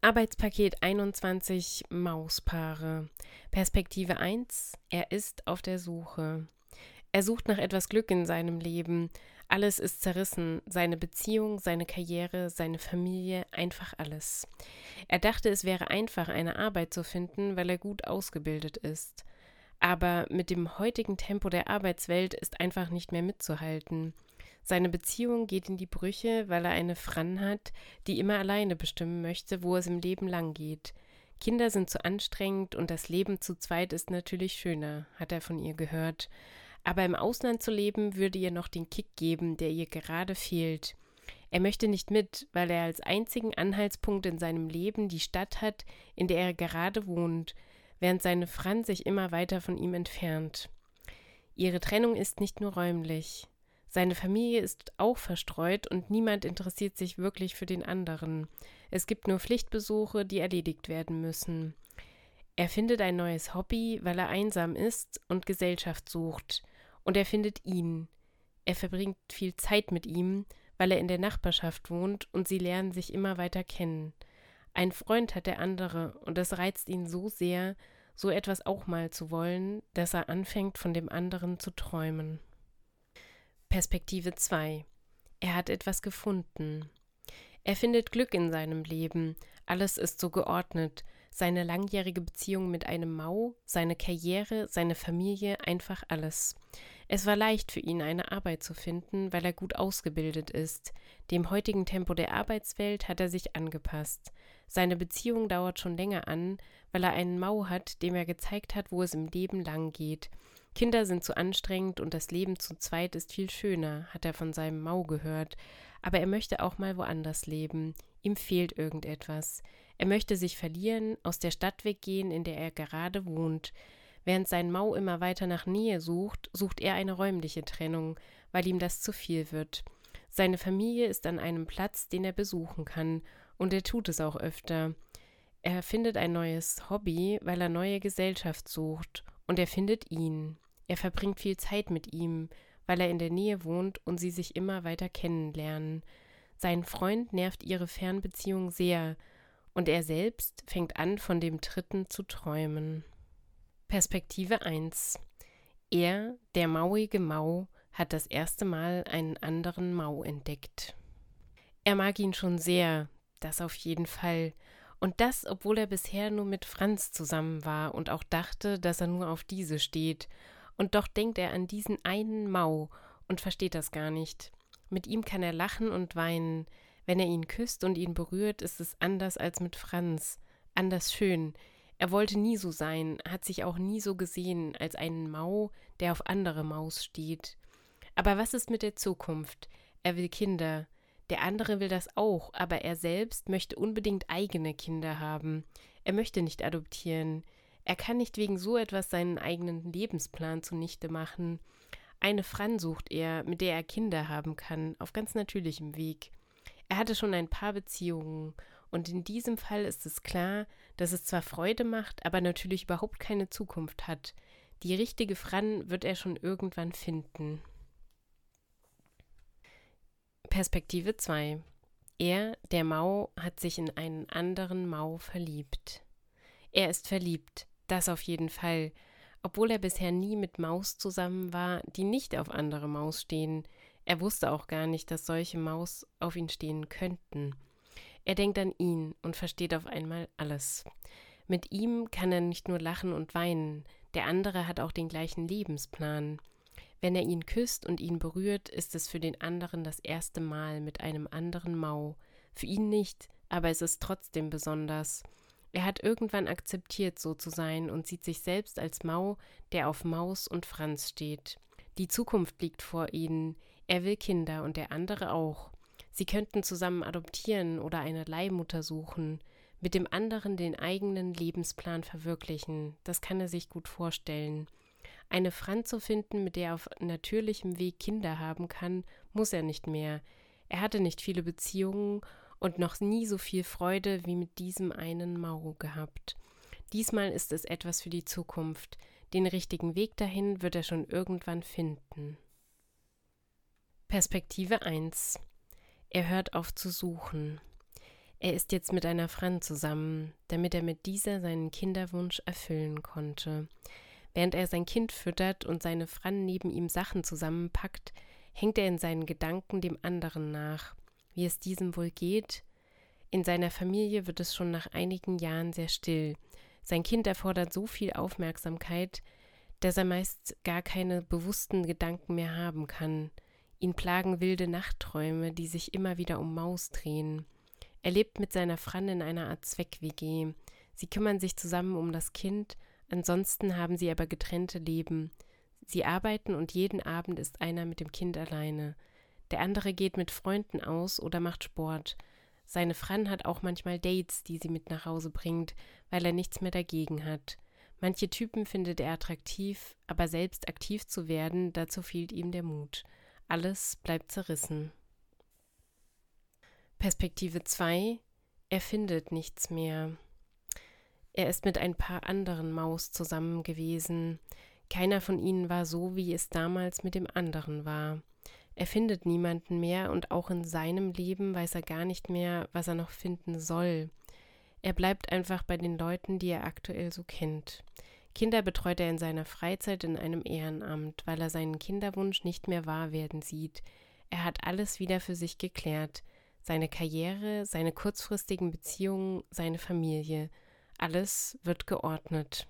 Arbeitspaket 21 Mauspaare. Perspektive 1. Er ist auf der Suche. Er sucht nach etwas Glück in seinem Leben. Alles ist zerrissen. Seine Beziehung, seine Karriere, seine Familie, einfach alles. Er dachte, es wäre einfach, eine Arbeit zu finden, weil er gut ausgebildet ist. Aber mit dem heutigen Tempo der Arbeitswelt ist einfach nicht mehr mitzuhalten. Seine Beziehung geht in die Brüche, weil er eine Fran hat, die immer alleine bestimmen möchte, wo es im Leben lang geht. Kinder sind zu anstrengend und das Leben zu zweit ist natürlich schöner, hat er von ihr gehört. Aber im Ausland zu leben würde ihr noch den Kick geben, der ihr gerade fehlt. Er möchte nicht mit, weil er als einzigen Anhaltspunkt in seinem Leben die Stadt hat, in der er gerade wohnt, während seine Fran sich immer weiter von ihm entfernt. Ihre Trennung ist nicht nur räumlich. Seine Familie ist auch verstreut und niemand interessiert sich wirklich für den anderen. Es gibt nur Pflichtbesuche, die erledigt werden müssen. Er findet ein neues Hobby, weil er einsam ist und Gesellschaft sucht. Und er findet ihn. Er verbringt viel Zeit mit ihm, weil er in der Nachbarschaft wohnt und sie lernen sich immer weiter kennen. Ein Freund hat der andere und es reizt ihn so sehr, so etwas auch mal zu wollen, dass er anfängt, von dem anderen zu träumen. Perspektive 2. Er hat etwas gefunden. Er findet Glück in seinem Leben. Alles ist so geordnet. Seine langjährige Beziehung mit einem Mau, seine Karriere, seine Familie, einfach alles. Es war leicht für ihn, eine Arbeit zu finden, weil er gut ausgebildet ist. Dem heutigen Tempo der Arbeitswelt hat er sich angepasst. Seine Beziehung dauert schon länger an, weil er einen Mau hat, dem er gezeigt hat, wo es im Leben lang geht. Kinder sind zu anstrengend und das Leben zu zweit ist viel schöner, hat er von seinem Mau gehört. Aber er möchte auch mal woanders leben. Ihm fehlt irgendetwas. Er möchte sich verlieren, aus der Stadt weggehen, in der er gerade wohnt. Während sein Mau immer weiter nach Nähe sucht, sucht er eine räumliche Trennung, weil ihm das zu viel wird. Seine Familie ist an einem Platz, den er besuchen kann, und er tut es auch öfter. Er findet ein neues Hobby, weil er neue Gesellschaft sucht und er findet ihn. Er verbringt viel Zeit mit ihm, weil er in der Nähe wohnt und sie sich immer weiter kennenlernen. Sein Freund nervt ihre Fernbeziehung sehr, und er selbst fängt an, von dem Dritten zu träumen. Perspektive 1 Er, der mauige Mau, hat das erste Mal einen anderen Mau entdeckt. Er mag ihn schon sehr, das auf jeden Fall, und das, obwohl er bisher nur mit Franz zusammen war und auch dachte, dass er nur auf diese steht. Und doch denkt er an diesen einen Mau und versteht das gar nicht. Mit ihm kann er lachen und weinen. Wenn er ihn küsst und ihn berührt, ist es anders als mit Franz. Anders schön. Er wollte nie so sein, hat sich auch nie so gesehen als einen Mau, der auf andere Maus steht. Aber was ist mit der Zukunft? Er will Kinder. Der andere will das auch, aber er selbst möchte unbedingt eigene Kinder haben. Er möchte nicht adoptieren. Er kann nicht wegen so etwas seinen eigenen Lebensplan zunichte machen. Eine Fran sucht er, mit der er Kinder haben kann, auf ganz natürlichem Weg. Er hatte schon ein paar Beziehungen, und in diesem Fall ist es klar, dass es zwar Freude macht, aber natürlich überhaupt keine Zukunft hat. Die richtige Fran wird er schon irgendwann finden. Perspektive 2 Er, der Mau, hat sich in einen anderen Mau verliebt. Er ist verliebt, das auf jeden Fall, obwohl er bisher nie mit Maus zusammen war, die nicht auf andere Maus stehen. Er wusste auch gar nicht, dass solche Maus auf ihn stehen könnten. Er denkt an ihn und versteht auf einmal alles. Mit ihm kann er nicht nur lachen und weinen, der andere hat auch den gleichen Lebensplan. Wenn er ihn küsst und ihn berührt, ist es für den anderen das erste Mal mit einem anderen Mau. Für ihn nicht, aber es ist trotzdem besonders. Er hat irgendwann akzeptiert, so zu sein und sieht sich selbst als Mau, der auf Maus und Franz steht. Die Zukunft liegt vor ihnen. Er will Kinder und der andere auch. Sie könnten zusammen adoptieren oder eine Leihmutter suchen, mit dem anderen den eigenen Lebensplan verwirklichen. Das kann er sich gut vorstellen. Eine Fran zu finden, mit der er auf natürlichem Weg Kinder haben kann, muss er nicht mehr. Er hatte nicht viele Beziehungen und noch nie so viel Freude wie mit diesem einen Mau gehabt. Diesmal ist es etwas für die Zukunft. Den richtigen Weg dahin wird er schon irgendwann finden. Perspektive 1 Er hört auf zu suchen. Er ist jetzt mit einer Fran zusammen, damit er mit dieser seinen Kinderwunsch erfüllen konnte. Während er sein Kind füttert und seine Fran neben ihm Sachen zusammenpackt, hängt er in seinen Gedanken dem anderen nach, wie es diesem wohl geht. In seiner Familie wird es schon nach einigen Jahren sehr still. Sein Kind erfordert so viel Aufmerksamkeit, dass er meist gar keine bewussten Gedanken mehr haben kann. Ihn plagen wilde Nachtträume, die sich immer wieder um Maus drehen. Er lebt mit seiner Fran in einer Art Zweck-WG. Sie kümmern sich zusammen um das Kind, ansonsten haben sie aber getrennte Leben. Sie arbeiten und jeden Abend ist einer mit dem Kind alleine. Der andere geht mit Freunden aus oder macht Sport. Seine Fran hat auch manchmal Dates, die sie mit nach Hause bringt, weil er nichts mehr dagegen hat. Manche Typen findet er attraktiv, aber selbst aktiv zu werden, dazu fehlt ihm der Mut. Alles bleibt zerrissen. Perspektive 2 Er findet nichts mehr. Er ist mit ein paar anderen Maus zusammen gewesen. Keiner von ihnen war so, wie es damals mit dem anderen war. Er findet niemanden mehr und auch in seinem Leben weiß er gar nicht mehr, was er noch finden soll. Er bleibt einfach bei den Leuten, die er aktuell so kennt. Kinder betreut er in seiner Freizeit in einem Ehrenamt, weil er seinen Kinderwunsch nicht mehr wahr werden sieht. Er hat alles wieder für sich geklärt. Seine Karriere, seine kurzfristigen Beziehungen, seine Familie. Alles wird geordnet.